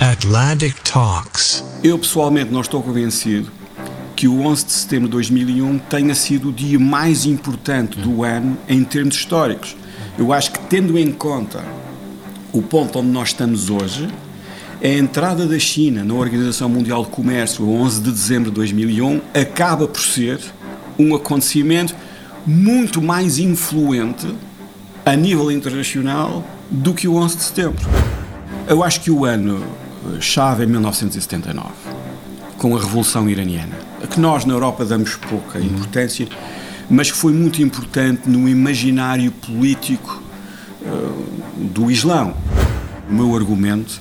Atlantic Talks. Eu pessoalmente não estou convencido que o 11 de setembro de 2001 tenha sido o dia mais importante do ano em termos históricos. Eu acho que, tendo em conta o ponto onde nós estamos hoje, a entrada da China na Organização Mundial de Comércio, 11 de dezembro de 2001, acaba por ser um acontecimento muito mais influente a nível internacional do que o 11 de setembro. Eu acho que o ano chave é 1979, com a Revolução Iraniana, a que nós na Europa damos pouca importância, mas que foi muito importante no imaginário político uh, do Islão. O meu argumento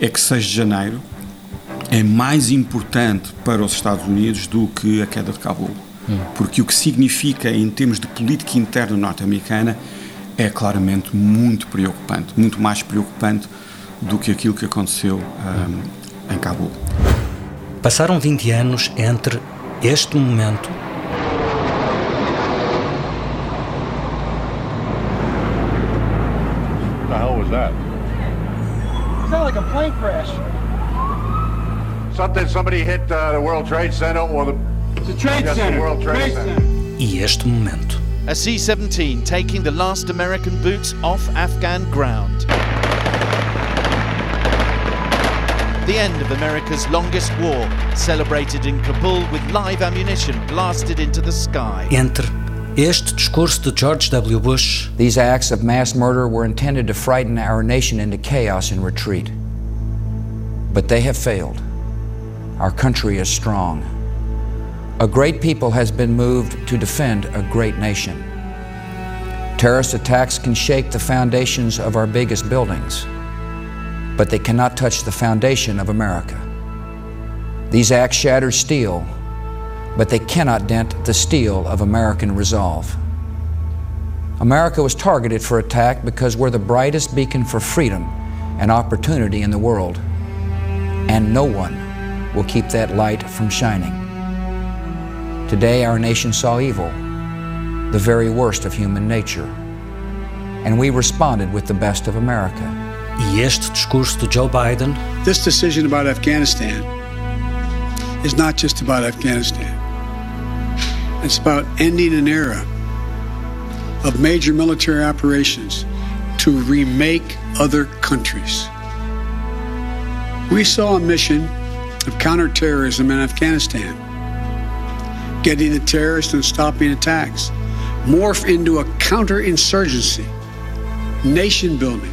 é que 6 de janeiro é mais importante para os Estados Unidos do que a queda de Cabul. Porque o que significa em termos de política interna norte-americana é claramente muito preocupante, muito mais preocupante do que aquilo que aconteceu um, em Cabul. Passaram 20 anos entre este momento What the hell was that? Sounded like a plane crash. Something, somebody hit uh, the World Trade Center or the, a trade Yes, the center. World Trade Center. e este momento. A C 17 taking the last American boots off Afghan ground. The end of America's longest war, celebrated in Kabul with live ammunition blasted into the sky. Entre este discurso de George W. Bush These acts of mass murder were intended to frighten our nation into chaos and retreat. But they have failed. Our country is strong. A great people has been moved to defend a great nation. Terrorist attacks can shake the foundations of our biggest buildings, but they cannot touch the foundation of America. These acts shatter steel, but they cannot dent the steel of American resolve. America was targeted for attack because we're the brightest beacon for freedom and opportunity in the world, and no one will keep that light from shining. Today, our nation saw evil, the very worst of human nature, and we responded with the best of America. E este discurso de Joe Biden This decision about Afghanistan is not just about Afghanistan. It's about ending an era of major military operations to remake other countries. We saw a mission of counterterrorism in Afghanistan, getting the terrorists and stopping attacks, morph into a counterinsurgency, nation building,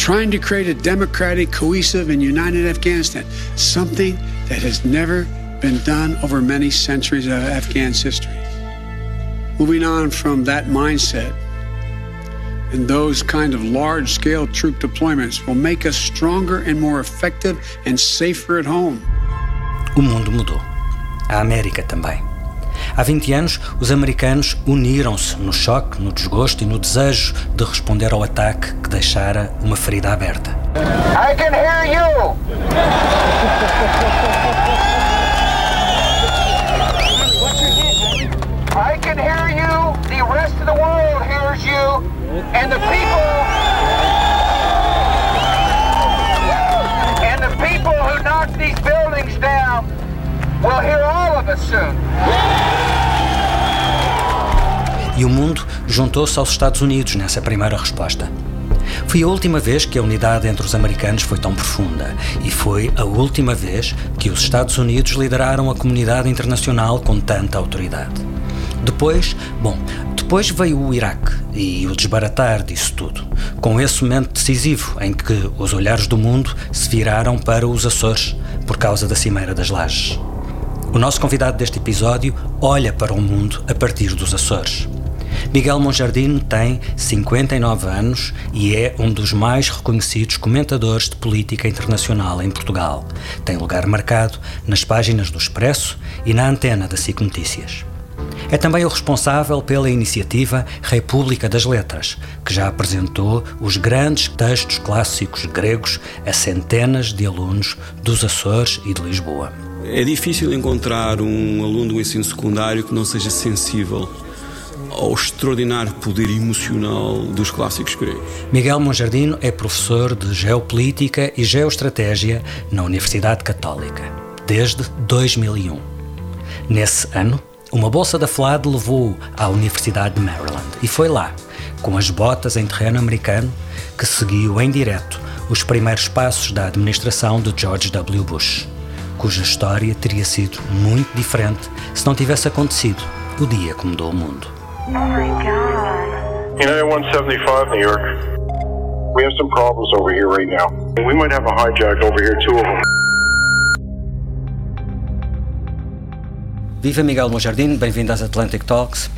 trying to create a democratic, cohesive, and united Afghanistan, something that has never been done over many centuries of Afghan's history. Moving on from that mindset and those kind of large scale troop deployments will make us stronger and more effective and safer at home. O mundo mudou. A América também. Há 20 anos, os americanos uniram-se no choque, no desgosto e no desejo de responder ao ataque que deixara uma ferida aberta. I can hear you. I can hear you. The rest of the world hears you. And the people. And the people who knocked these buildings down will hear all of us soon. E o mundo juntou-se aos Estados Unidos nessa primeira resposta. Foi a última vez que a unidade entre os americanos foi tão profunda e foi a última vez que os Estados Unidos lideraram a comunidade internacional com tanta autoridade. Depois, bom, depois veio o Iraque e o desbaratar disso tudo, com esse momento decisivo em que os olhares do mundo se viraram para os Açores por causa da Cimeira das Lajes. O nosso convidado deste episódio olha para o mundo a partir dos Açores. Miguel Monjardim tem 59 anos e é um dos mais reconhecidos comentadores de política internacional em Portugal. Tem lugar marcado nas páginas do Expresso e na antena da SIC Notícias. É também o responsável pela iniciativa República das Letras, que já apresentou os grandes textos clássicos gregos a centenas de alunos dos Açores e de Lisboa. É difícil encontrar um aluno do ensino secundário que não seja sensível ao extraordinário poder emocional dos clássicos gregos. Miguel Monjardino é professor de Geopolítica e Geoestratégia na Universidade Católica, desde 2001. Nesse ano, uma bolsa da FLAD levou-o à Universidade de Maryland e foi lá, com as botas em terreno americano, que seguiu em direto os primeiros passos da administração de George W. Bush, cuja história teria sido muito diferente se não tivesse acontecido o dia que mudou o mundo. Oh my God. United 175, New York. We have some problems over here right now. We might have a hijack over here, two of them. Viva Miguel Monjardim, bem-vindo às Atlantic Talks.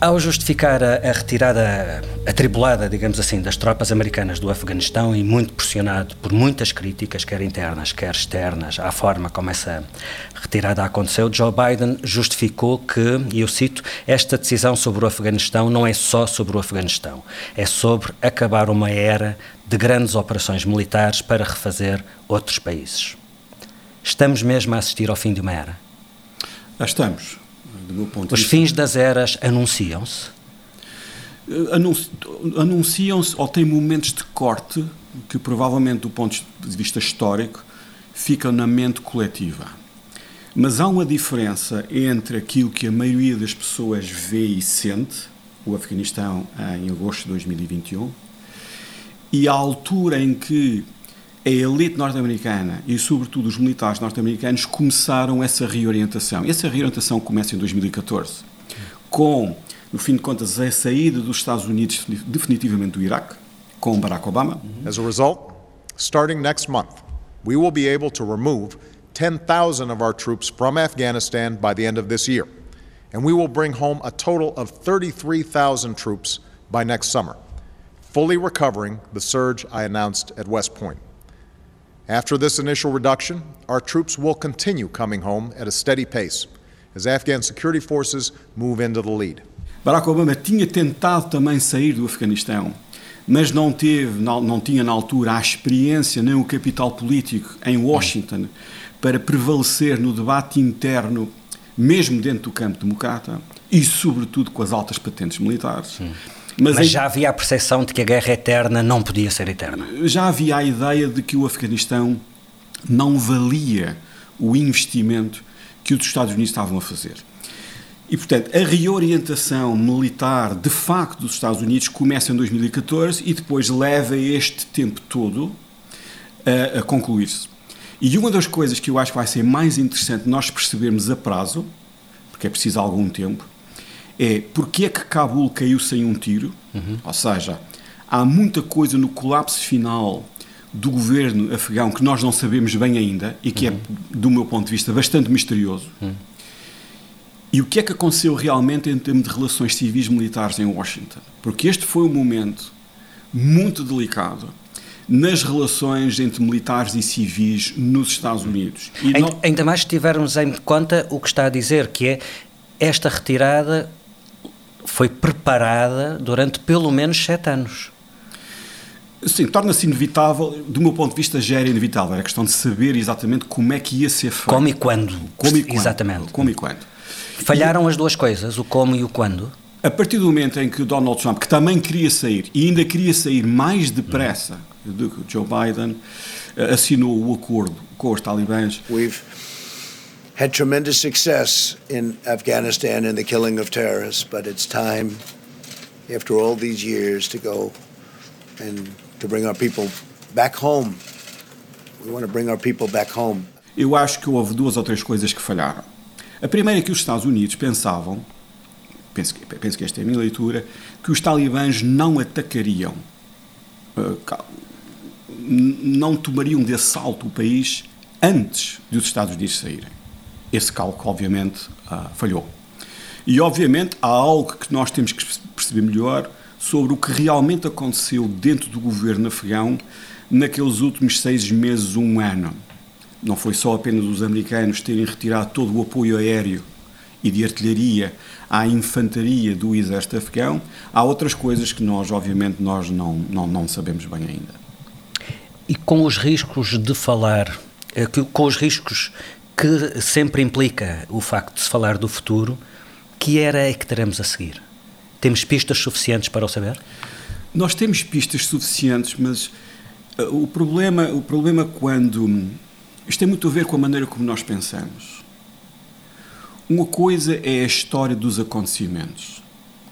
Ao justificar a, a, retirada atribulada, digamos assim, das tropas americanas do Afeganistão e muito pressionado por muitas críticas, quer internas, quer externas, à forma como essa retirada aconteceu, Joe Biden justificou que, e eu cito, esta decisão sobre o Afeganistão não é só sobre o Afeganistão, é sobre acabar uma era de grandes operações militares para refazer outros países. Estamos mesmo a assistir ao fim de uma era? Já estamos. Os fins das eras anunciam-se? Anunciam-se ou têm momentos de corte que, provavelmente, do ponto de vista histórico, ficam na mente coletiva. Mas há uma diferença entre aquilo que a maioria das pessoas vê e sente, o Afeganistão em agosto de 2021, e a altura em que a elite norte-americana e, sobretudo, os militares norte-americanos começaram essa reorientação. Essa reorientação começa em 2014, com, no fim de contas, a saída dos Estados Unidos definitivamente do Iraque, com Barack Obama. As a result, starting next month, we will be able to remove 10,000 of our troops from Afghanistan by the end of this year. And we will bring home a total of 33,000 troops by next summer, fully recovering the surge I announced at West Point. After this initial reduction, our troops will continue coming home at a steady pace as Afghan security forces move into the lead. Barack Obama tinha tentado também sair do Afeganistão, mas não teve, não, não tinha na altura a experiência nem o capital político em Washington para prevalecer no debate interno, mesmo dentro do campo democrata e, sobretudo, com as altas patentes militares. Sim. Mas, Mas, já havia a percepção de que a guerra eterna não podia ser eterna. Já havia a ideia de que o Afeganistão não valia o investimento que os Estados Unidos estavam a fazer. E, portanto, a reorientação militar, de facto, dos Estados Unidos começa em 2014 e depois leva este tempo todo a, a concluir-se. E uma das coisas que eu acho que vai ser mais interessante nós percebermos a prazo, porque é preciso algum tempo, é porque é que Cabul caiu sem um tiro, uhum. ou seja, há muita coisa no colapso final do governo afegão que nós não sabemos bem ainda e que é, uhum. é, do meu ponto de vista, bastante misterioso. Uhum. E o que é que aconteceu realmente em termos de relações civis militares em Washington? Porque este foi um momento muito delicado nas relações entre militares e civis nos Estados Unidos. E ainda, não... ainda mais se tivermos em conta o que está a dizer, que é esta retirada foi preparada durante pelo menos sete anos. Sim, torna-se inevitável, do meu ponto de vista já era inevitável, era questão de saber exatamente como é que ia ser feito. Como e quando. Como e quando. Exatamente. Como e quando. Falharam e, as duas coisas, o como e o quando? A partir do momento em que Donald Trump, que também queria sair, e ainda queria sair mais depressa do que Joe Biden, eh, assinou o acordo com os talibãs. We've had tremendous success in Afghanistan in the killing of terrorists, but it's time, after all these years, to go and to bring our people back home. We want to bring our people back home. Eu acho que houve duas ou três coisas que falharam. A primeira é que os Estados Unidos pensavam, penso que, penso que esta é a minha leitura, que os talibãs não atacariam, uh, não tomariam de assalto o país antes de os Estados Unidos saírem esse cálculo, obviamente, uh, falhou. E, obviamente, há algo que nós temos que perceber melhor sobre o que realmente aconteceu dentro do governo afegão naqueles últimos seis meses, um ano. Não foi só apenas os americanos terem retirado todo o apoio aéreo e de artilharia à infantaria do exército afegão, há outras coisas que nós, obviamente, nós não, não, não sabemos bem ainda. E com os riscos de falar, eh, com os riscos que sempre implica o facto de se falar do futuro, que era é que teremos a seguir? Temos pistas suficientes para o saber? Nós temos pistas suficientes, mas uh, o problema, o problema quando isto tem muito a ver com a maneira como nós pensamos. Uma coisa é a história dos acontecimentos,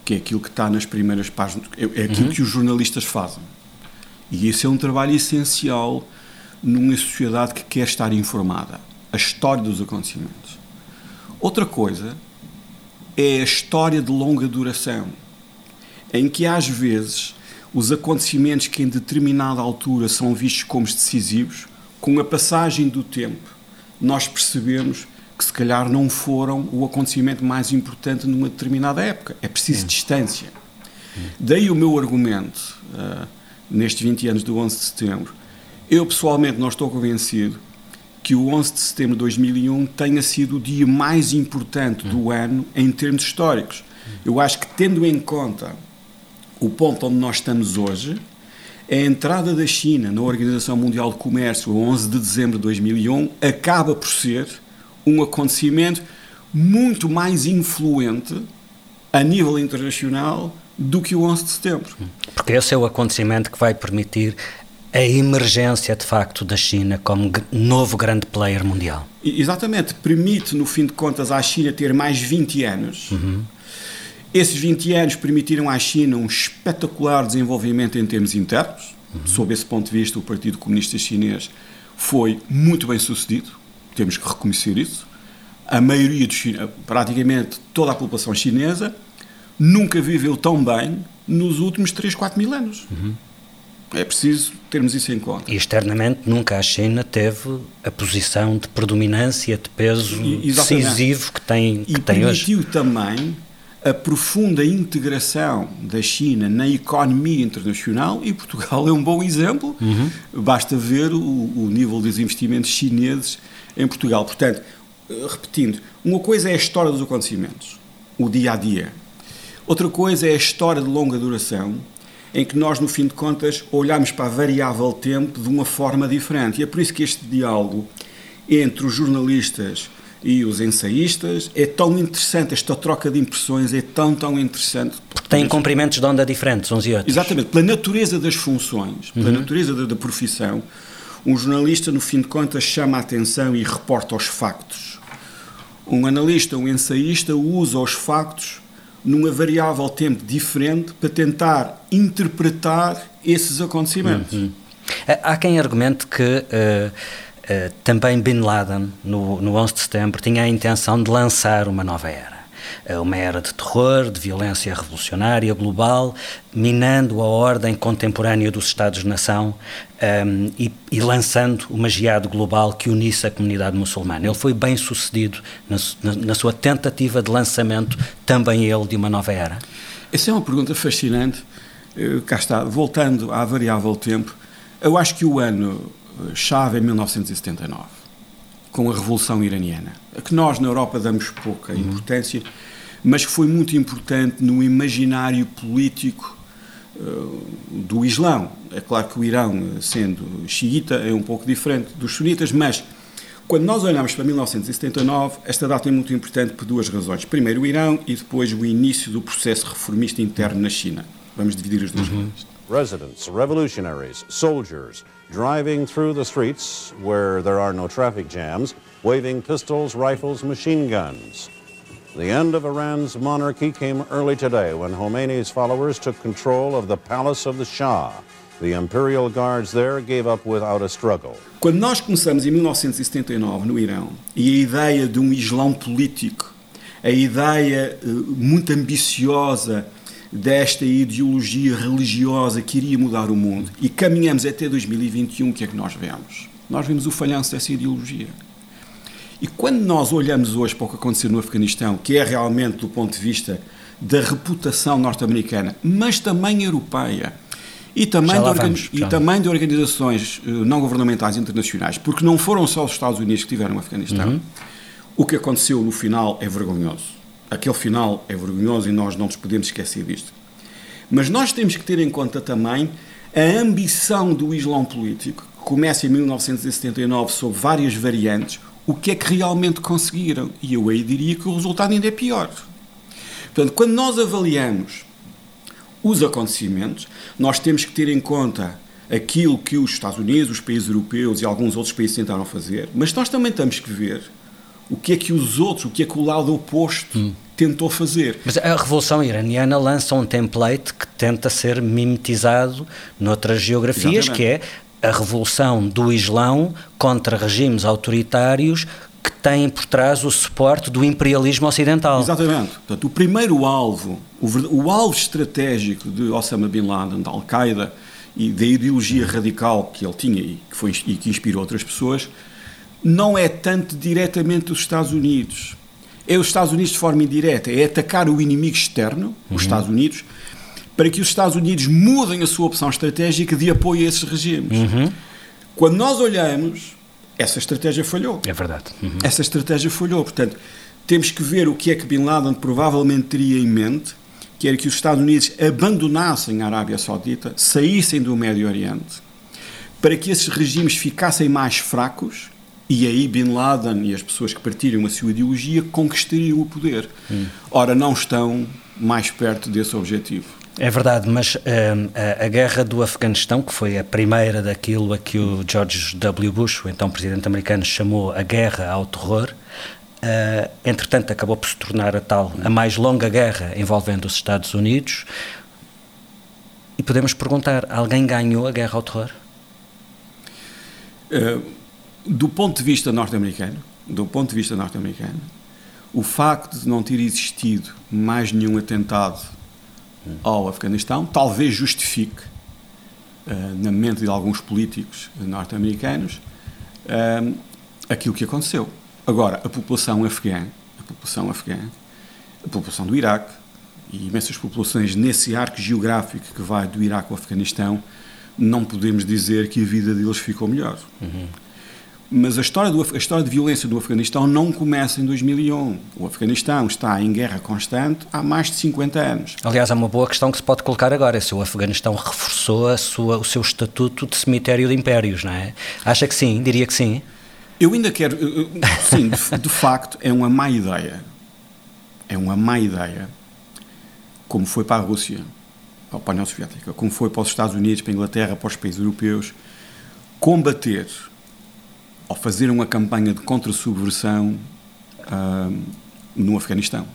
que é aquilo que está nas primeiras páginas, é, é aquilo uhum. que os jornalistas fazem. E esse é um trabalho essencial numa sociedade que quer estar informada. A história dos acontecimentos. Outra coisa é a história de longa duração, em que às vezes os acontecimentos que em determinada altura são vistos como decisivos, com a passagem do tempo, nós percebemos que se calhar não foram o acontecimento mais importante numa determinada época. É preciso distância. Daí o meu argumento, uh, nestes 20 anos do 11 de setembro. Eu pessoalmente não estou convencido que o 11 de setembro de 2001 tenha sido o dia mais importante do ano em termos históricos. Eu acho que, tendo em conta o ponto onde nós estamos hoje, a entrada da China na Organização Mundial de Comércio, 11 de dezembro de 2001, acaba por ser um acontecimento muito mais influente a nível internacional do que o 11 de setembro. Porque esse é o acontecimento que vai permitir a emergência, de facto, da China como novo grande player mundial. Exatamente. Permite, no fim de contas, à China ter mais 20 anos. Uhum. Esses 20 anos permitiram à China um espetacular desenvolvimento em termos internos. Uhum. Sob esse ponto de vista, o Partido Comunista Chinês foi muito bem sucedido temos que reconhecer isso. A maioria dos praticamente toda a população chinesa, nunca viveu tão bem nos últimos 3, 4 mil anos. Uhum. É preciso termos isso em conta. E externamente nunca a China teve a posição de predominância, de peso e, decisivo que tem, que e tem hoje. E permitiu também a profunda integração da China na economia internacional e Portugal é um bom exemplo. Uhum. Basta ver o, o nível dos investimentos chineses em Portugal. Portanto, eh, repetindo, uma coisa é a história dos acontecimentos, o dia a dia. Outra coisa é a história de longa duração, em que nós, no fim de contas, olhamos para a variável tempo de uma forma diferente. E é por isso que este diálogo entre os jornalistas e os ensaístas é tão interessante, esta troca de impressões é tão, tão interessante. Porque têm comprimentos de onda diferentes uns e outros. Exatamente, pela natureza das funções, pela uhum. natureza da, da profissão, um jornalista, no fim de contas, chama a atenção e reporta os factos. Um analista, um ensaísta, usa os factos numa variável tempo diferente para tentar interpretar esses acontecimentos. Uhum. Há quem argumente que uh, uh, também Bin Laden, no, no 11 de setembro, tinha a intenção de lançar uma nova era. É uma era de terror, de violência revolucionária global, minando a ordem contemporânea dos Estados-nação um, e, e, lançando uma geada global que unisse a comunidade muçulmana. Ele foi bem sucedido na, na, na sua tentativa de lançamento, também ele, de uma nova era? Essa é uma pergunta fascinante. Uh, cá está, voltando à variável tempo, eu acho que o ano eh, é 1979 com a Revolução Iraniana, a que nós na Europa damos pouca uhum. importância, mas que foi muito importante no imaginário político uh, do Islão. É claro que o Irão, sendo xiita, é um pouco diferente dos sunitas, mas quando nós olhamos para 1979, esta data é muito importante por duas razões. Primeiro, o Irão e depois o início do processo reformista interno na China. Vamos dividir as duas uhum. Residents, revolutionaries, soldiers, driving through the streets where there are no traffic jams, waving pistols, rifles, machine guns. The end of Iran's monarchy came early today when Khomeini's followers took control of the palace of the Shah. The Imperial Guards there gave up without a struggle. Quando nós começamos em 1979 no Irão e a ideia de um Islão político, a ideia uh, muito ambiciosa desta ideologia religiosa que iria mudar o mundo e caminhamos até 2021, o que é que nós vemos? Nós vemos o falhanço dessa ideologia. E quando nós olhamos hoje para o que aconteceu no Afeganistão, que é realmente do ponto de vista da reputação norte-americana, mas também europeia, e também, de, vamos, e também de organizações uh, não governamentais internacionais, porque não foram só os Estados Unidos que tiveram no Afeganistão, uhum. o que aconteceu no final é vergonhoso. Aquele final é vergonhoso e nós não nos podemos esquecer disto. Mas nós temos que ter em conta também a ambição do Islão político, que começa em 1979 sob várias variantes, o que é que realmente conseguiram. E eu aí diria que o resultado ainda é pior. Portanto, quando nós avaliamos os acontecimentos, nós temos que ter em conta aquilo que os Estados Unidos, os países europeus e alguns outros países tentaram fazer, mas nós também temos que ver o que é que os outros, o que é que o lado oposto hum. tentou fazer. Mas a Revolução Iraniana lança um template que tenta ser mimetizado noutras geografias, Exatamente. que é a revolução do Islão contra regimes autoritários que têm por trás o suporte do imperialismo ocidental. Exatamente. Portanto, o primeiro alvo, o, o alvo estratégico de Osama Bin Laden, da Al-Qaeda e da ideologia radical que ele tinha e que, foi, e que inspirou outras pessoas, não é tanto diretamente os Estados Unidos. É os Estados Unidos de forma indireta, é atacar o inimigo externo, os uhum. Estados Unidos, para que os Estados Unidos mudem a sua opção estratégica de apoio a esses regimes. Uhum. Quando nós olhamos, essa estratégia falhou. É verdade. Uhum. Essa estratégia falhou. Portanto, temos que ver o que é que Bin Laden provavelmente teria em mente, que era que os Estados Unidos abandonassem a Arábia Saudita, saíssem do Médio Oriente, para que esses regimes ficassem mais fracos e aí Bin Laden e as pessoas que partilham a sua ideologia conquistariam o poder. Hum. Ora, não estão mais perto desse objetivo. É verdade, mas uh, a, a, guerra do Afeganistão, que foi a primeira daquilo a que o George W. Bush, o então presidente americano, chamou a guerra ao terror, uh, entretanto acabou por se tornar a tal, a mais longa guerra envolvendo os Estados Unidos. E podemos perguntar, alguém ganhou a guerra ao terror? Uh, do ponto de vista norte-americano, do ponto de vista norte-americano, o facto de não ter existido mais nenhum atentado ao Afeganistão, talvez justifique, uh, na mente de alguns políticos norte-americanos, uh, aquilo que aconteceu. Agora, a população afegã, a população afegã, a população do Iraque e imensas populações nesse arco geográfico que vai do Iraque ao Afeganistão, não podemos dizer que a vida deles ficou melhor. Uhum. Mas a história, do, a história de violência do Afeganistão não começa em 2001. O Afeganistão está em guerra constante há mais de 50 anos. Aliás, há uma boa questão que se pode colocar agora: se o Afeganistão reforçou sua, o seu estatuto de cemitério de impérios, não é? Acha que sim? Diria que sim. Eu ainda quero. Sim, de, de facto, é uma má ideia. É uma má ideia. Como foi para a Rússia, para a União Soviética, como foi para os Estados Unidos, para a Inglaterra, para os países europeus, combater ao fazer uma campanha de contra-subversão uh, no Afeganistão.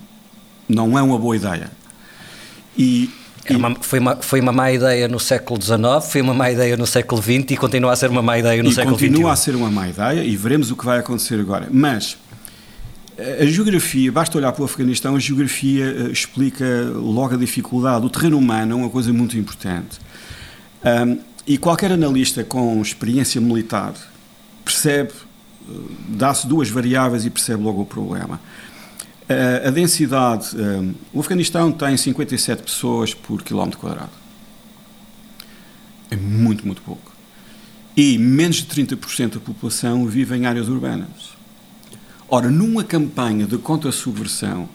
Não é uma boa ideia. E, é uma, foi, uma, foi uma má ideia no século XIX, foi uma má ideia no século XX e continua a ser uma má ideia no século XXI. continua a ser uma má ideia e veremos o que vai acontecer agora. Mas a geografia, basta olhar para o Afeganistão, a geografia uh, explica logo a dificuldade. O terreno humano é uma coisa muito importante. Um, e qualquer analista com experiência militar percebe, eh, dá-se duas variáveis e percebe logo o problema. A densidade, eh, o Afeganistão tem 57 pessoas por quilómetro quadrado. É muito, muito pouco. E menos de 30% da população vive em áreas urbanas. Ora, numa campanha de contra-subversão,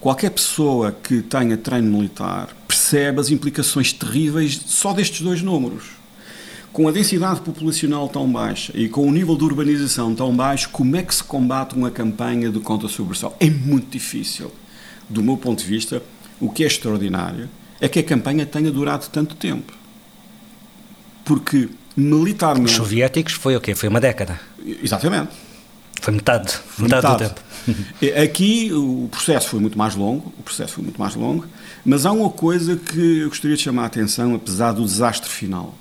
qualquer pessoa que tenha treino militar percebe as implicações terríveis só destes dois números com a densidade populacional tão baixa e com o nível de urbanização tão baixo, como é que se combate uma campanha de contra-subversão? É muito difícil. Do meu ponto de vista, o que é extraordinário é que a campanha tenha durado tanto tempo. Porque militarmente. Os soviéticos foi o quê? Foi uma década. Exatamente. Foi metade, foi metade, metade, do tempo. Aqui o processo foi muito mais longo, o processo foi muito mais longo, mas há uma coisa que eu gostaria de chamar a atenção, apesar do desastre final.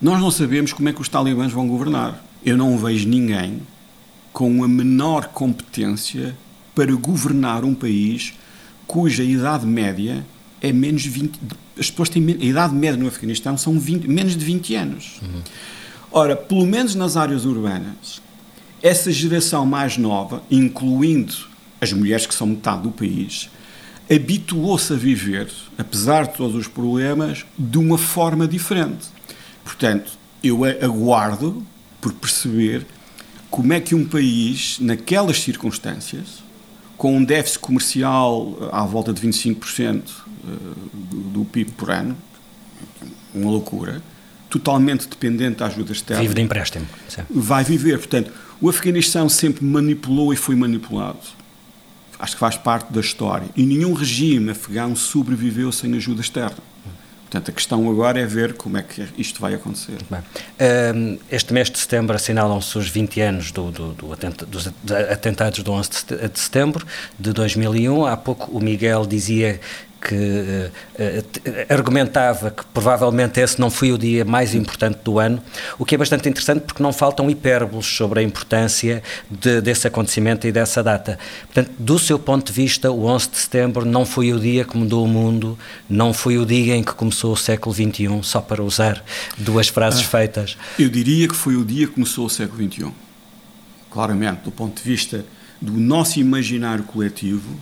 Nós não sabemos como é que os talibãs vão governar. Eu não vejo ninguém com a menor competência para governar um país cuja idade média é menos de 20. As pessoas têm. A idade média no Afeganistão são 20, menos de 20 anos. Uhum. Ora, pelo menos nas áreas urbanas, essa geração mais nova, incluindo as mulheres que são metade do país, habituou-se a viver, apesar de todos os problemas, de uma forma diferente. Portanto, eu aguardo por perceber como é que um país, naquelas circunstâncias, com um déficit comercial eh, à volta de 25% eh, do PIB por ano, uma loucura, totalmente dependente da ajuda externa. Vive de empréstimo. Sim. Vai viver. Portanto, o Afeganistão sempre manipulou e foi manipulado. Acho que faz parte da história. E nenhum regime afegão sobreviveu sem ajuda externa. Portanto, a questão agora é ver como é que isto vai acontecer. Bem, este mês de setembro assinalam-se os 20 anos do, do, do atenta, dos atentados do 11 de setembro de 2001. Há pouco o Miguel dizia que uh, uh, argumentava que provavelmente esse não foi o dia mais importante do ano, o que é bastante interessante porque não faltam hipérboles sobre a importância de, desse acontecimento e dessa data. Portanto, do seu ponto de vista, o 11 de setembro não foi o dia que mudou o mundo, não foi o dia em que começou o século XXI, só para usar duas frases ah, feitas. Eu diria que foi o dia que começou o século XXI. Claramente, do ponto de vista do nosso imaginário coletivo,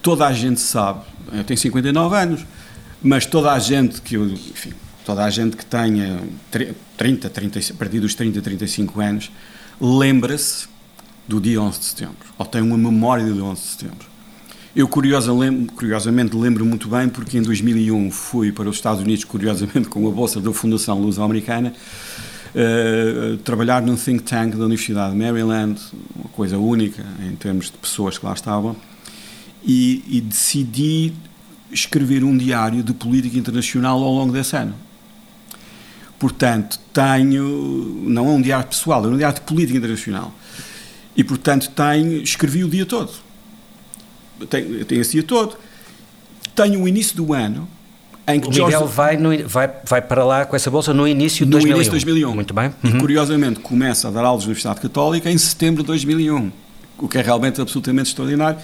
toda a gente sabe, eu tenho 59 anos, mas toda a gente que eu, enfim, toda a gente que tenha 30, 30, a partir dos 30, 35 anos, lembra-se do dia 11 de setembro, ou tem uma memória do 11 de setembro. Eu curiosa, curiosamente lembro muito bem porque em 2001 fui para os Estados Unidos, curiosamente com a bolsa da Fundação Luso-Americana, uh, trabalhar num think tank da Universidade de Maryland, uma coisa única em termos de pessoas que lá estavam, e, e decidi escrever um diário de política internacional ao longo desse ano. Portanto, tenho, não é um diário pessoal, é um diário de política internacional. E, portanto, tenho, escrevi o dia todo. Tenho, tenho esse dia todo. Tenho o início do ano em que o Miguel George... vai, no, vai, vai para lá com essa bolsa no início de no 2001. início de 2001. Muito bem. Uhum. E, curiosamente, começa a dar aulas na Universidade Católica em setembro de 2001, o que é realmente absolutamente extraordinário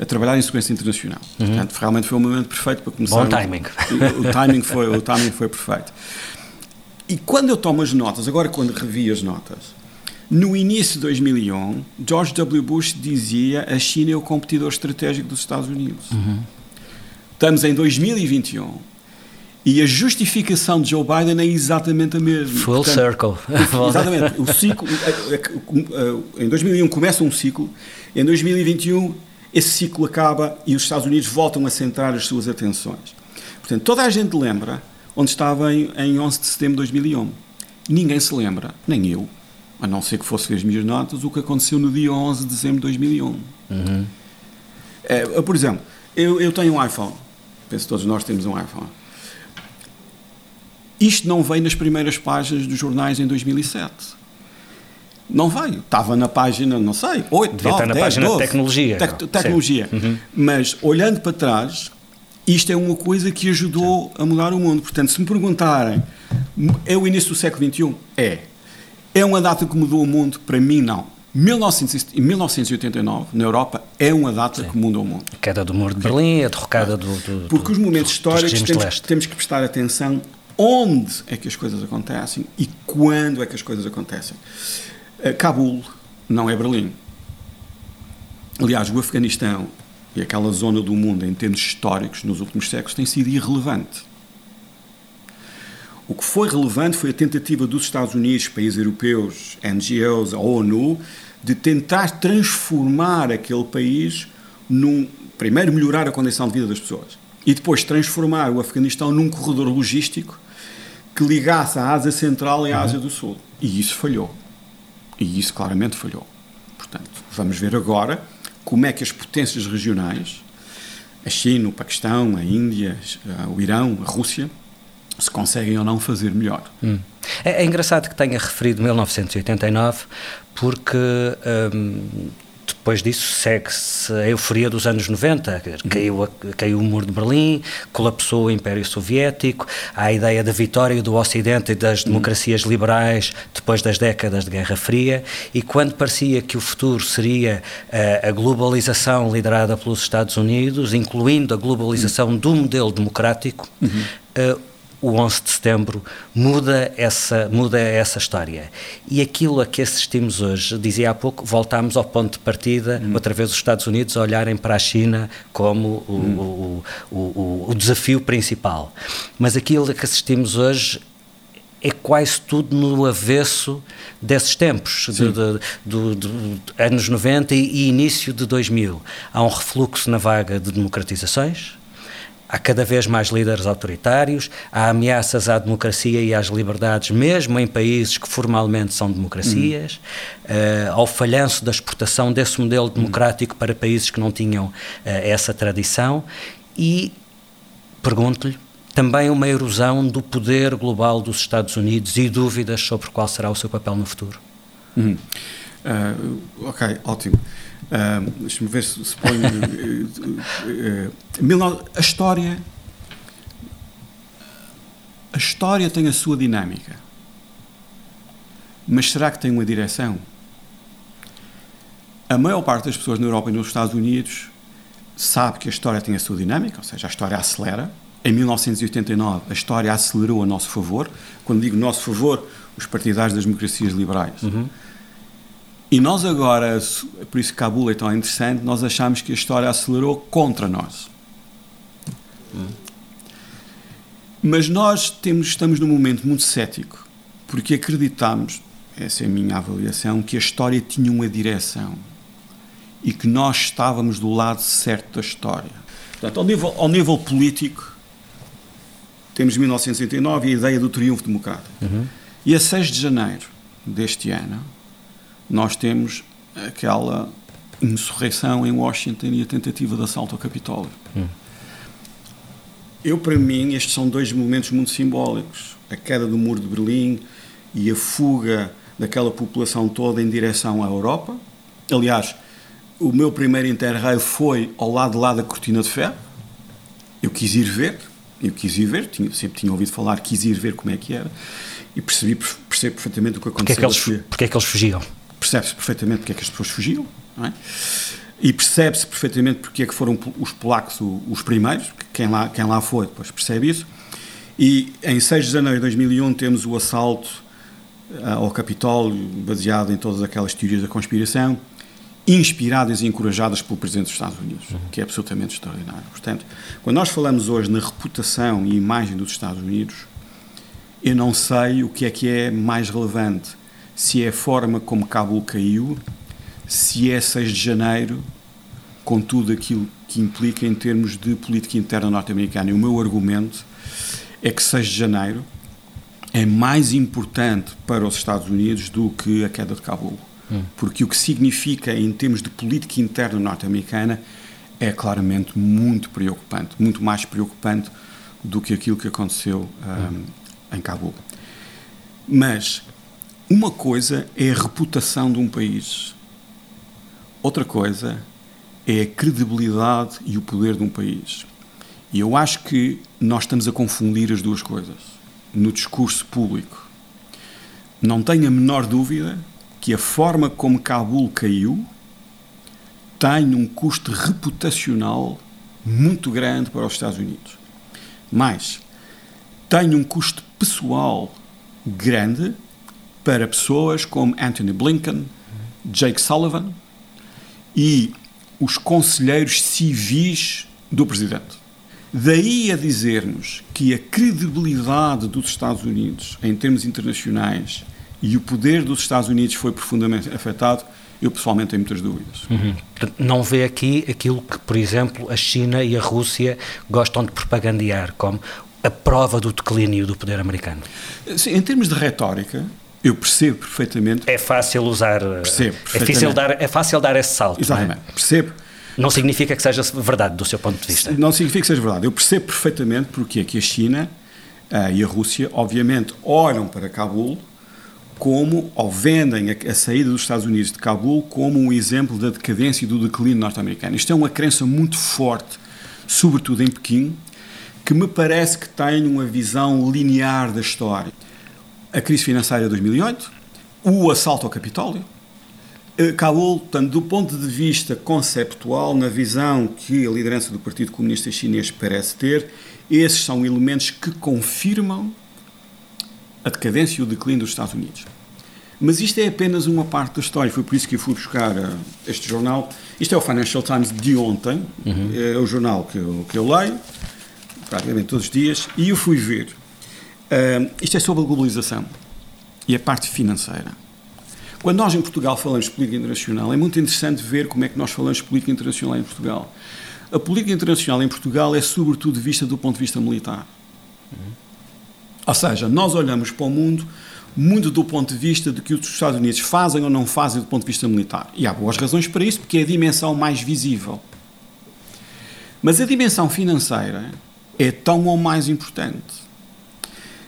a trabalhar em segurança internacional. Uhum. Portanto, realmente foi o momento perfeito para começar. Bom timing. O, o, timing foi, o timing foi perfeito. E quando eu tomo as notas, agora quando revi as notas, no início de 2001, George W. Bush dizia a China é o competidor estratégico dos Estados Unidos. Uhum. Estamos em 2021 e a justificação de Joe Biden é exatamente a mesma. Full Portanto, circle. exatamente. O ciclo, em 2001 começa um ciclo, em 2021 esse ciclo acaba e os Estados Unidos voltam a centrar as suas atenções. Portanto, toda a gente lembra onde estava em, em 11 de setembro de 2001. Ninguém se lembra, nem eu, a não ser que fosse ver as minhas notas, o que aconteceu no dia 11 de dezembro de 2001. Uhum. É, por exemplo, eu, eu tenho um iPhone. Penso que todos nós temos um iPhone. Isto não veio nas primeiras páginas dos jornais em 2007 não veio. Estava na página, não sei, 8, Devia 9, estar na 10, página 12. de tecnologia. Tec tecnologia. Uhum. Mas, olhando para trás, isto é uma coisa que ajudou a mudar o mundo. Portanto, se me perguntarem, é o início do século XXI? É. É uma data que mudou o mundo? Para mim, não. 1989, na Europa, é uma data Sim. que muda o mundo. A queda do muro de Berlim, a derrocada do, do Porque os momentos do, históricos temos, temos que prestar atenção onde é que as coisas acontecem e quando é que as coisas acontecem. Eh, Cabul não é Berlim. Aliás, o Afeganistão e aquela zona do mundo, em termos históricos, nos últimos séculos, tem sido irrelevante. O que foi relevante foi a tentativa dos Estados Unidos, países europeus, NGOs, a ONU, de tentar transformar aquele país num. Primeiro, melhorar a condição de vida das pessoas e depois transformar o Afeganistão num corredor logístico que ligasse a Ásia Central e a Ásia do Sul. E isso falhou. E isso claramente falhou. Portanto, vamos ver agora como é que as potências regionais, a China, o Paquistão, a Índia, o Irão, a Rússia, se conseguem ou não fazer melhor. Hum. É, é, engraçado que tenha referido 1989, porque hum, depois disso segue-se a euforia dos anos 90, caiu, caiu o muro de Berlim, colapsou o Império Soviético, há a ideia da vitória do Ocidente e das democracias liberais depois das décadas de Guerra Fria, e quando parecia que o futuro seria a, eh, a globalização liderada pelos Estados Unidos, incluindo a globalização do modelo democrático, uhum. uh, o 11 de setembro muda essa, muda essa história. E aquilo a que assistimos hoje, dizia há pouco, voltámos ao ponto de partida, hum. outra vez os Estados Unidos a olharem para a China como o, hum. o, o, o, desafio principal. Mas aquilo a que assistimos hoje é quase tudo no avesso desses tempos, de, de, de, de, anos 90 e, e início de 2000. Há um refluxo na vaga de democratizações, Há cada vez mais líderes autoritários, há ameaças à democracia e às liberdades, mesmo em países que formalmente são democracias, uhum. uh, ao falhanço da exportação desse modelo democrático uhum. para países que não tinham uh, essa tradição e, pergunto-lhe, também uma erosão do poder global dos Estados Unidos e dúvidas sobre qual será o seu papel no futuro. Uhum. Uh, ok, ótimo. Uh, Deixa-me ver se, se uh, uh, a história. A história tem a sua dinâmica. Mas será que tem uma direção? A maior parte das pessoas na Europa e nos Estados Unidos sabe que a história tem a sua dinâmica, ou seja, a história acelera. Em 1989, a história acelerou a nosso favor. Quando digo nosso favor, os partidários das democracias liberais. Uhum e nós agora, por isso que Cabul é tão interessante, nós achamos que a história acelerou contra nós. Mas nós temos, estamos num momento muito cético, porque acreditamos, essa é a minha avaliação, que a história tinha uma direção e que nós estávamos do lado certo da história. Portanto, ao nível, ao nível político, temos 1989 e a ideia do triunfo democrático. Uhum. E a 6 de janeiro deste ano, nós temos aquela insurreição em Washington e a tentativa de assalto ao Capitólio. Hum. Eu, para mim, estes são dois momentos muito simbólicos. A queda do muro de Berlim e a fuga daquela população toda em direção à Europa. Aliás, o meu primeiro interrail foi ao lado de lá da Cortina de Ferro. Eu quis ir ver, eu quis ir ver, tinha, sempre tinha ouvido falar, quis ir ver como é que era e percebi, percebi perfeitamente o que aconteceu. Porque é que eles, porque é que eles fugiam? Percebe-se perfeitamente porque é que as pessoas fugiram, é? e percebe-se perfeitamente porque é que foram os polacos os primeiros, quem lá, quem lá foi depois percebe isso. E em 6 de janeiro de 2001 temos o assalto uh, ao Capitólio, baseado em todas aquelas teorias da conspiração, inspiradas e encorajadas pelo Presidente dos Estados Unidos, uhum. que é absolutamente extraordinário. Portanto, quando nós falamos hoje na reputação e imagem dos Estados Unidos, eu não sei o que é que é mais relevante se é a forma como Cabul caiu, se é 6 de janeiro, com tudo aquilo que implica em termos de política interna norte-americana. E o meu argumento é que 6 de janeiro é mais importante para os Estados Unidos do que a queda de Cabul. Hum. Porque o que significa em termos de política interna norte-americana é claramente muito preocupante, muito mais preocupante do que aquilo que aconteceu um, hum. em Cabul. Mas uma coisa é a reputação de um país, outra coisa é a credibilidade e o poder de um país. E eu acho que nós estamos a confundir as duas coisas no discurso público. Não tenho a menor dúvida que a forma como Cabul caiu tem um custo reputacional muito grande para os Estados Unidos. Mas tem um custo pessoal grande para pessoas como Anthony Blinken, Jake Sullivan e os conselheiros civis do presidente. Daí a dizermos que a credibilidade dos Estados Unidos em termos internacionais e o poder dos Estados Unidos foi profundamente afetado, eu pessoalmente tenho muitas dúvidas. Uhum. Não vê aqui aquilo que, por exemplo, a China e a Rússia gostam de propagandear como a prova do declínio do poder americano? Sim, em termos de retórica, eu percebo perfeitamente. É fácil usar. Percebo. É fácil dar, é fácil dar esse salto. Exatamente. Não é? Percebo. Não significa que seja verdade, do seu ponto de vista. Não significa que seja verdade. Eu percebo perfeitamente porque é que a China uh, e a Rússia, obviamente, olham para Cabul como, ou vendem a, a, saída dos Estados Unidos de Cabul como um exemplo da decadência e do declínio norte-americano. Isto é uma crença muito forte, sobretudo em Pequim, que me parece que tem uma visão linear da história a crise financeira de 2008, o assalto ao Capitólio. Cabul, portanto, do ponto de vista conceptual, na visão que a liderança do Partido Comunista Chinês parece ter, Esses são elementos que confirmam a decadência e o declínio dos Estados Unidos. Mas isto é apenas uma parte da história, foi por isso que eu fui buscar uh, este jornal. Isto é o Financial Times de ontem, uhum. é o jornal que eu, que eu leio, praticamente todos os dias, e eu fui ver. Uh, isto é sobre a globalização e a parte financeira. Quando nós em Portugal falamos de política internacional, é muito interessante ver como é que nós falamos de política internacional em Portugal. A política internacional em Portugal é sobretudo vista do ponto de vista militar. Uhum. Ou seja, nós olhamos para o mundo muito do ponto de vista de que os Estados Unidos fazem ou não fazem do ponto de vista militar. E há boas razões para isso, porque é a dimensão mais visível. Mas a dimensão financeira é tão ou mais importante.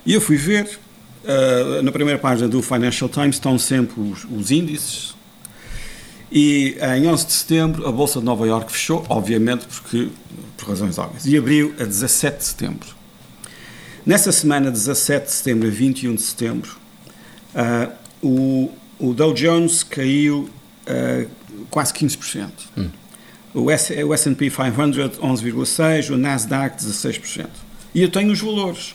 E eu fui ver, uh, na primeira página do Financial Times estão sempre os, os índices, e em 11 de setembro a Bolsa de Nova Iorque fechou, obviamente porque, por razões óbvias, e abriu a 17 de setembro. Nessa semana, 17 de setembro a 21 de setembro, uh, o, o, Dow Jones caiu uh, quase 15%. Hum. O, S&P 500, 11,6%, o Nasdaq, 16%. E eu tenho os valores.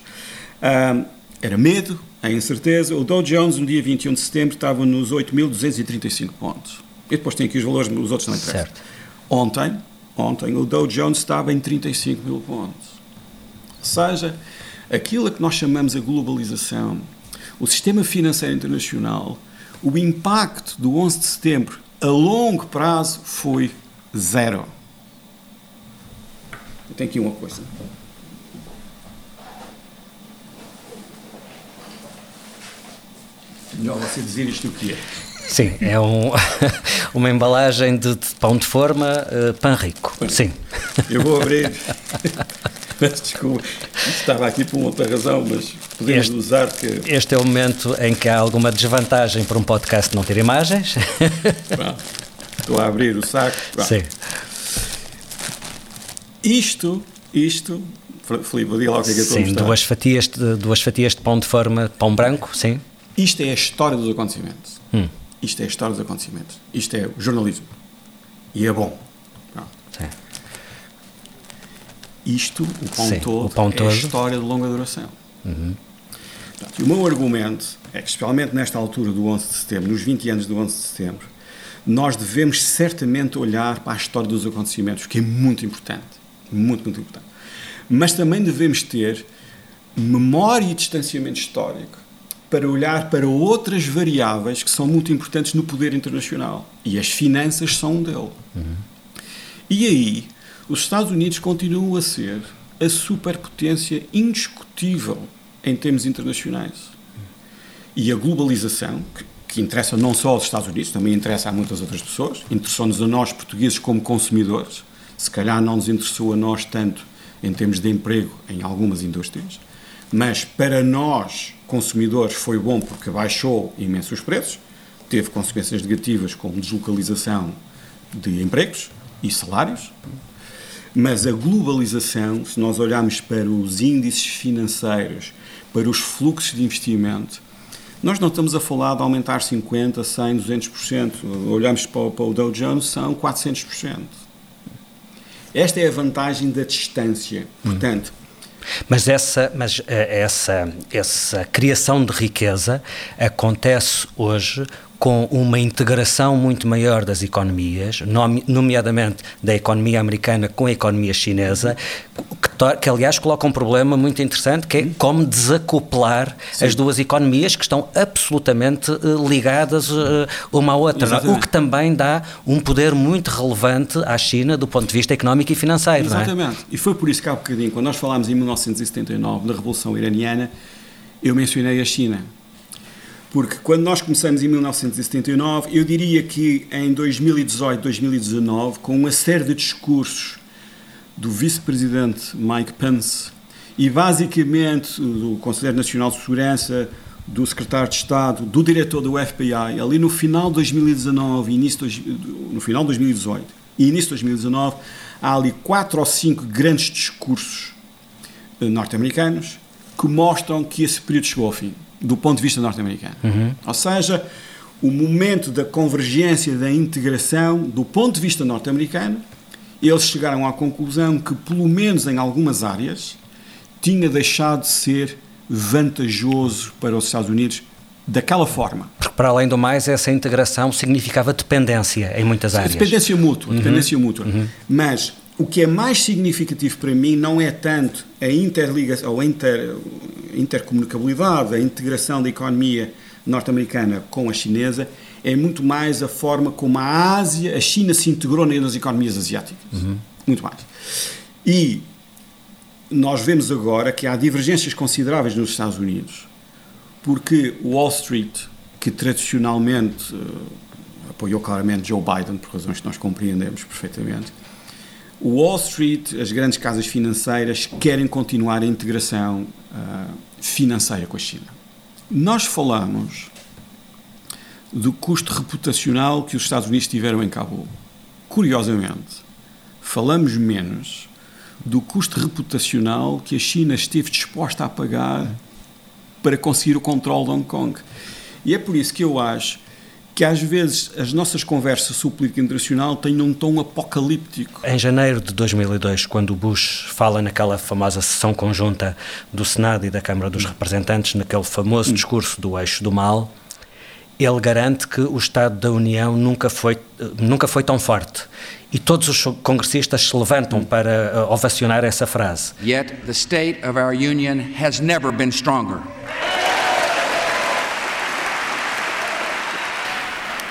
Uh, era medo, a incerteza. O Dow Jones, no dia 21 de setembro, estava nos 8.235 pontos. E depois tem aqui os valores, os outros não interessam. Certo. Ontem, ontem, o Dow Jones estava em 35 mil pontos. Ou seja, aquilo que nós chamamos a globalização, o sistema financeiro internacional, o impacto do 11 de setembro a longo prazo foi zero. Eu tenho aqui uma coisa. Melhor você dizer isto o que é. Sim, é um, uma embalagem de, de, pão de forma uh, pão rico. Sim. Eu vou abrir. Desculpa, estava aqui por outra razão, mas podemos este, usar que. Este é o momento em que há alguma desvantagem para um podcast não ter imagens. Pronto. Estou a abrir o saco. Pronto. Sim. Isto, isto, Filipe, diga lá o que é que eu estou Sim, duas fatias, de, duas fatias de pão de forma, pão branco, sim. Isto é a história dos acontecimentos. Hum. Isto é a história dos acontecimentos. Isto é o jornalismo. E é bom. Isto, o pão, Sim, todo, o pão é todo, história de longa duração. Uhum. Portanto, e o meu argumento é que, especialmente nesta altura do 11 de setembro, nos 20 anos do 11 de setembro, nós devemos certamente olhar para a história dos acontecimentos, que é muito importante. Muito, muito importante. Mas também devemos ter memória e distanciamento histórico para olhar para outras variáveis que são muito importantes no poder internacional. E as finanças são um deles. Uhum. E aí, os Estados Unidos continuam a ser a superpotência indiscutível em termos internacionais. E a globalização, que, que interessa não só aos Estados Unidos, também interessa a muitas outras pessoas, interessou-nos a nós, portugueses, como consumidores. Se calhar não nos interessou a nós tanto em termos de emprego em algumas indústrias, mas para nós, consumidores, foi bom porque baixou imenso os preços, teve consequências negativas como deslocalização de empregos e salários, mas a globalização, se nós olharmos para os índices financeiros, para os fluxos de investimento, nós não estamos a falar de aumentar 50%, 100%, 200%. Olhamos para, para o Dow Jones, são 400%. Esta é a vantagem da distância. Hum. Mas essa, mas eh, essa, essa criação de riqueza acontece hoje com uma integração muito maior das economias, nomeadamente da economia americana com a economia chinesa, que, que aliás coloca um problema muito interessante, que é como desacoplar Sim. as duas economias que estão absolutamente uh, ligadas uh, uma à outra, é? Exatamente. o que também dá um poder muito relevante à China do ponto de vista económico e financeiro. É? Exatamente. É? E foi por isso que há bocadinho, quando nós falámos em 1979, na Revolução Iraniana, eu mencionei a China porque quando nós começamos em 1979, eu diria que em 2018, 2019, com uma série de discursos do vice-presidente Mike Pence e basicamente do Conselheiro Nacional de Segurança, do secretário de Estado, do diretor do FBI, ali no final de 2019 início no final de 2018 e início de 2019, há ali quatro ou cinco grandes discursos eh, norte-americanos que mostram que esse período chegou ao fim do ponto de vista norte-americano. Uhum. Ou seja, o momento da convergência, da integração, do ponto de vista norte-americano, eles chegaram à conclusão que, pelo menos em algumas áreas, tinha deixado de ser vantajoso para os Estados Unidos daquela forma. Porque, para além do mais, essa integração significava dependência em muitas áreas. Dependência mútua, uhum. dependência mútua. Uhum. Mas o que é mais significativo para mim não é tanto a interligação, ou a inter, intercomunicabilidade, a integração da economia norte-americana com a chinesa, é muito mais a forma como a Ásia, a China se integrou nas economias asiáticas. Uhum. Muito mais. E nós vemos agora que há divergências consideráveis nos Estados Unidos porque Wall Street, que tradicionalmente uh, apoiou claramente Joe Biden, por razões que nós compreendemos perfeitamente, o Wall Street, as grandes casas financeiras, querem continuar a integração uh, financeira com a China. Nós falamos do custo reputacional que os Estados Unidos tiveram em Cabul. Curiosamente, falamos menos do custo reputacional que a China esteve disposta a pagar para conseguir o controle de Hong Kong. E é por isso que eu acho que às vezes as nossas conversas sobre política internacional têm um tom apocalíptico. Em janeiro de 2002, quando Bush fala naquela famosa sessão conjunta do Senado e da Câmara dos Representantes, naquele famoso discurso do eixo do mal, ele garante que o Estado da União nunca foi, nunca foi tão forte. E todos os congressistas se levantam para ovacionar essa frase. Yet the state of our union has never been stronger.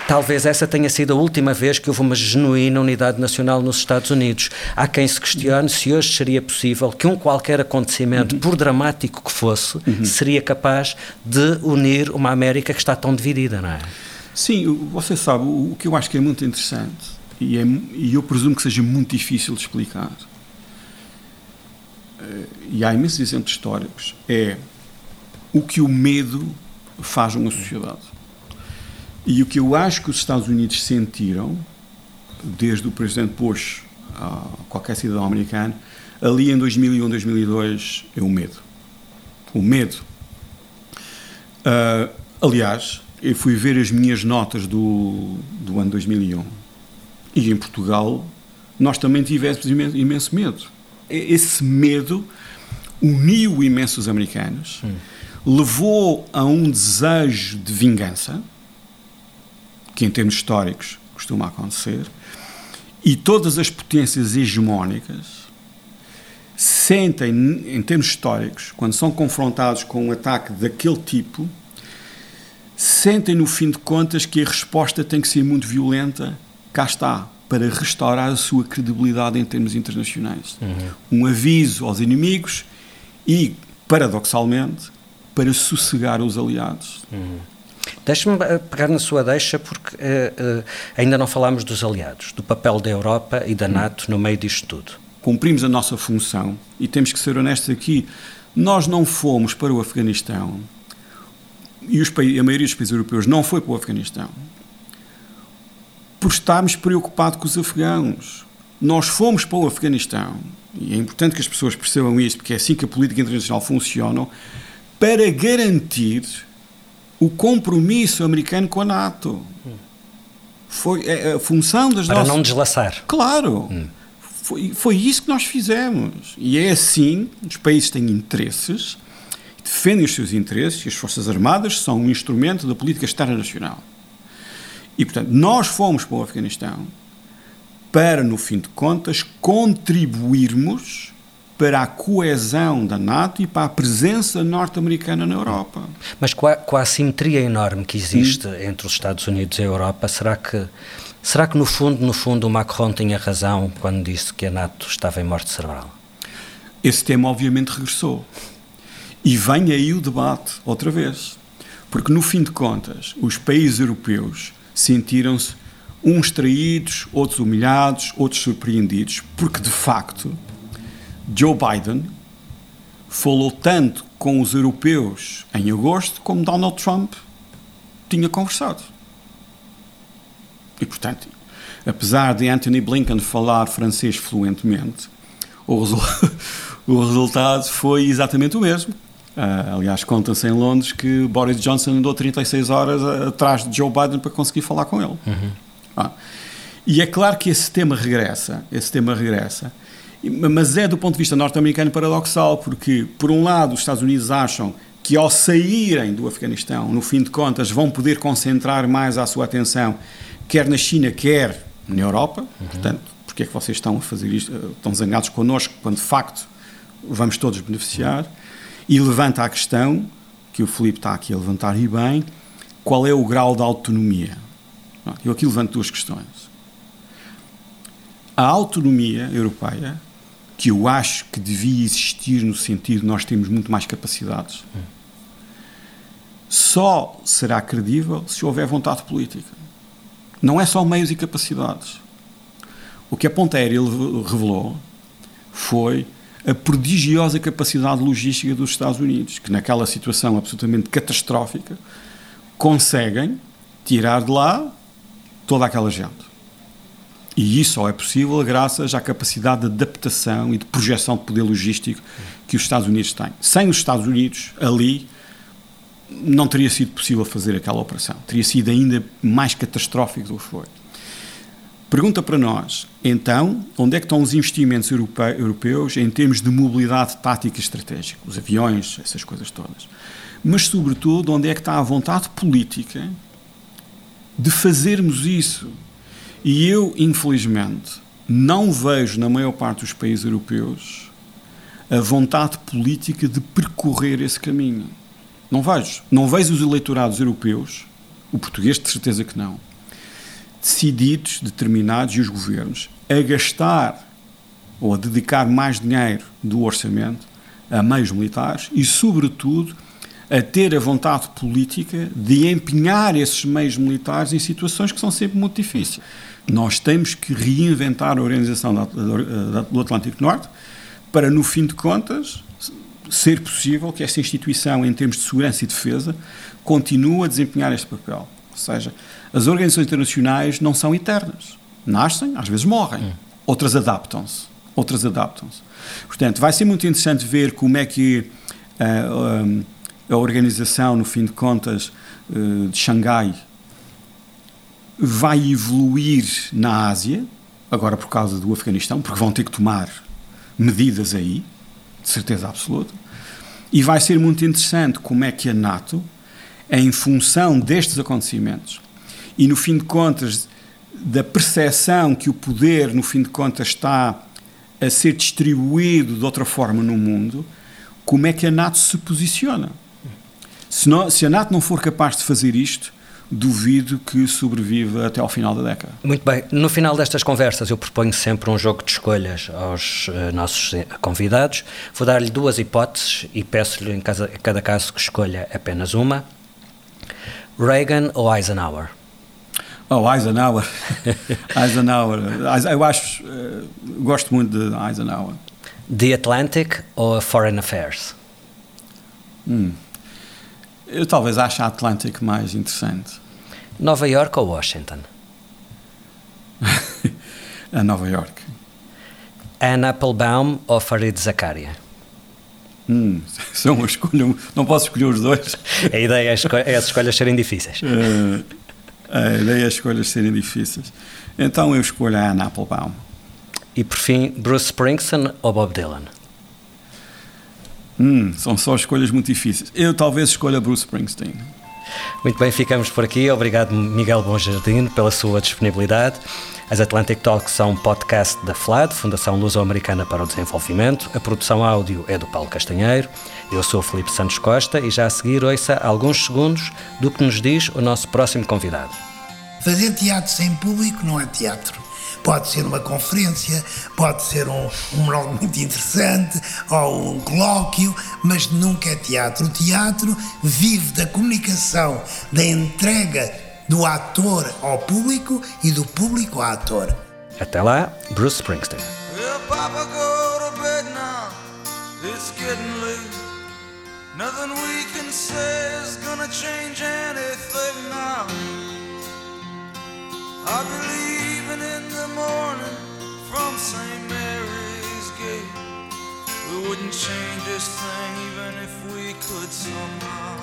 Talvez essa tenha sido a última vez que houve uma genuína unidade nacional nos Estados Unidos. Há quem se questione se hoje seria possível que um qualquer acontecimento, uhum. por dramático que fosse, uhum. seria capaz de unir uma América que está tão dividida, não é? Sim, você sabe, o que eu acho que é muito interessante, e, é, e eu presumo que seja muito difícil de explicar, eh, e há imensos exemplos históricos, é o que o medo faz numa sociedade. E o que eu acho que os Estados Unidos sentiram, desde o presidente Bush a qualquer cidadão americano, ali em 2001, 2002, é o medo. O medo. Uh, aliás, eu fui ver as minhas notas do, do ano 2001 e em Portugal nós também tivemos imenso, imenso medo. Esse medo uniu imensos americanos, hum. levou a um desejo de vingança que em termos históricos costuma acontecer, e todas as potências hegemónicas sentem, em termos históricos, quando são confrontados com um ataque daquele tipo, sentem no fim de contas que a resposta tem que ser muito violenta, cá está, para restaurar a sua credibilidade em termos internacionais. Uhum. Um aviso aos inimigos e, paradoxalmente, para sossegar os aliados. Uhum. Deixe-me eh, pegar na sua deixa, porque uh, uh, ainda não falámos dos aliados, do papel da Europa e da NATO no meio disto tudo. Cumprimos a nossa função e temos que ser honestos aqui. Nós não fomos para o Afeganistão e os, a maioria dos países europeus não foi para o Afeganistão por estarmos preocupados com os afegãos. Nós fomos para o Afeganistão, e é importante que as pessoas percebam isto, porque é assim que a política internacional funciona, para garantir o compromisso americano com a NATO. Foi é, a função das Para nossas... não deslaçar. Claro. Hum. Foi, foi isso que nós fizemos. E é assim, os países têm interesses, defendem os seus interesses, e as Forças Armadas são um instrumento da política externa nacional. E, portanto, nós fomos para o Afeganistão para, no fim de contas, contribuirmos para a coesão da NATO e para a presença norte-americana na Europa. Mas com a, com a assimetria enorme que existe hum. entre os Estados Unidos e a Europa, será que, será que no fundo, no fundo, o Macron tinha razão quando disse que a NATO estava em morte cerebral? Esse tema obviamente regressou. E vem aí o debate outra vez. Porque, no fim de contas, os países europeus sentiram-se uns traídos, outros humilhados, outros surpreendidos, porque de facto Joe Biden falou tanto com os europeus em agosto como Donald Trump tinha conversado. E, portanto, apesar de Anthony Blinken falar francês fluentemente, o, resu o resultado foi exatamente o mesmo. Uh, aliás, conta-se em Londres que Boris Johnson andou 36 horas atrás de Joe Biden para conseguir falar com ele. Uhum. Ah. E é claro que esse tema regressa, esse tema regressa. Mas é, do ponto de vista norte-americano, paradoxal, porque, por um lado, os Estados Unidos acham que, ao saírem do Afeganistão, no fim de contas, vão poder concentrar mais a sua atenção, quer na China, quer na Europa. Uhum. Portanto, porque é que vocês estão a fazer isto, estão zangados connosco, quando de facto vamos todos beneficiar? E levanta a questão, que o Filipe está aqui a levantar e bem, qual é o grau de autonomia? Eu aqui levanto duas questões. A autonomia europeia, que eu acho que devia existir no sentido de nós temos muito mais capacidades, só será credível se houver vontade política. Não é só meios e capacidades. O que a Ponta Aérea revelou foi a prodigiosa capacidade logística dos Estados Unidos, que naquela situação absolutamente catastrófica conseguem tirar de lá toda aquela gente. E isso só é possível graças à capacidade de adaptação e de projeção de poder logístico que os Estados Unidos têm. Sem os Estados Unidos ali, não teria sido possível fazer aquela operação. Teria sido ainda mais catastrófico do que foi. Pergunta para nós, então, onde é que estão os investimentos europeus em termos de mobilidade tática e estratégica? Os aviões, essas coisas todas. Mas, sobretudo, onde é que está a vontade política de fazermos isso? E eu, infelizmente, não vejo na maior parte dos países europeus a vontade política de percorrer esse caminho. Não vejo. Não vejo os eleitorados europeus, o português de certeza que não, decididos, determinados, e os governos, a gastar ou a dedicar mais dinheiro do orçamento a meios militares e, sobretudo, a ter a vontade política de empenhar esses meios militares em situações que são sempre muito difíceis. Nós temos que reinventar a organização do Atlântico Norte para, no fim de contas, ser possível que essa instituição, em termos de segurança e defesa, continue a desempenhar este papel. Ou seja, as organizações internacionais não são eternas. Nascem, às vezes morrem. Hum. Outras adaptam-se. Outras adaptam-se. Portanto, vai ser muito interessante ver como é que uh, a organização, no fim de contas, uh, de Xangai vai evoluir na Ásia, agora por causa do Afeganistão, porque vão ter que tomar medidas aí, de certeza absoluta. E vai ser muito interessante como é que a NATO, em função destes acontecimentos e, no fim de contas, da percepção que o poder, no fim de contas, está a ser distribuído de outra forma no mundo, como é que a NATO se posiciona. Se, não, se a NATO não for capaz de fazer isto, duvido que sobreviva até ao final da década. Muito bem. No final destas conversas, eu proponho sempre um jogo de escolhas aos uh, nossos eh, convidados. Vou dar-lhe duas hipóteses e peço-lhe, em cada, caso, que escolha apenas uma: Reagan ou Eisenhower? Oh, Eisenhower. Eisenhower. Eu acho. Uh, gosto muito de Eisenhower. The Atlantic ou Foreign Affairs? Hum. Eu talvez ache a Atlantic mais interessante. Nova York ou Washington? a Nova York. Anne Applebaum ou Farid Zakaria? Hum, são uma escolha, não posso escolher os dois. A ideia é, é as escolhas serem difíceis. Uh, a ideia é as escolhas serem difíceis. Então eu escolho a Anne Applebaum. E por fim, Bruce Springsteen ou Bob Dylan? Hum, são só escolhas muito difíceis. Eu talvez escolha Bruce Springsteen. Muito bem, ficamos por aqui. Obrigado, Miguel Bonjardino, pela sua disponibilidade. As Atlantic Talks são um podcast da FLAD, Fundação Luso-Americana para o Desenvolvimento. A produção áudio é do Paulo Castanheiro. Eu sou Felipe Santos Costa e já a seguir ouça alguns segundos do que nos diz o nosso próximo convidado. Fazer teatro sem público não é teatro Pode ser uma conferência, pode ser um, um monólogo muito interessante ou um colóquio, mas nunca é teatro. O teatro vive da comunicação, da entrega do ator ao público e do público ao ator. Até lá, Bruce Springsteen. Nothing we can say is gonna change anything now. I believe morning from St. Mary's Gate. We wouldn't change this thing even if we could somehow.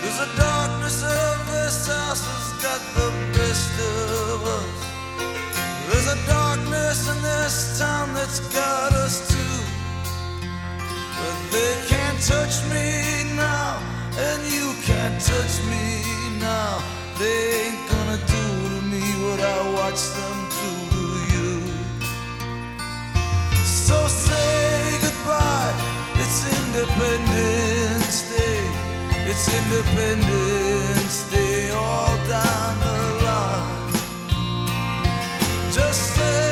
Cause the darkness of this house has got the best of us. There's a darkness in this town that's got us too. But they can't touch me now, and you can't touch me now. They ain't gonna do what I watch them do to you. So say goodbye, it's Independence Day. It's Independence Day all down the line. Just say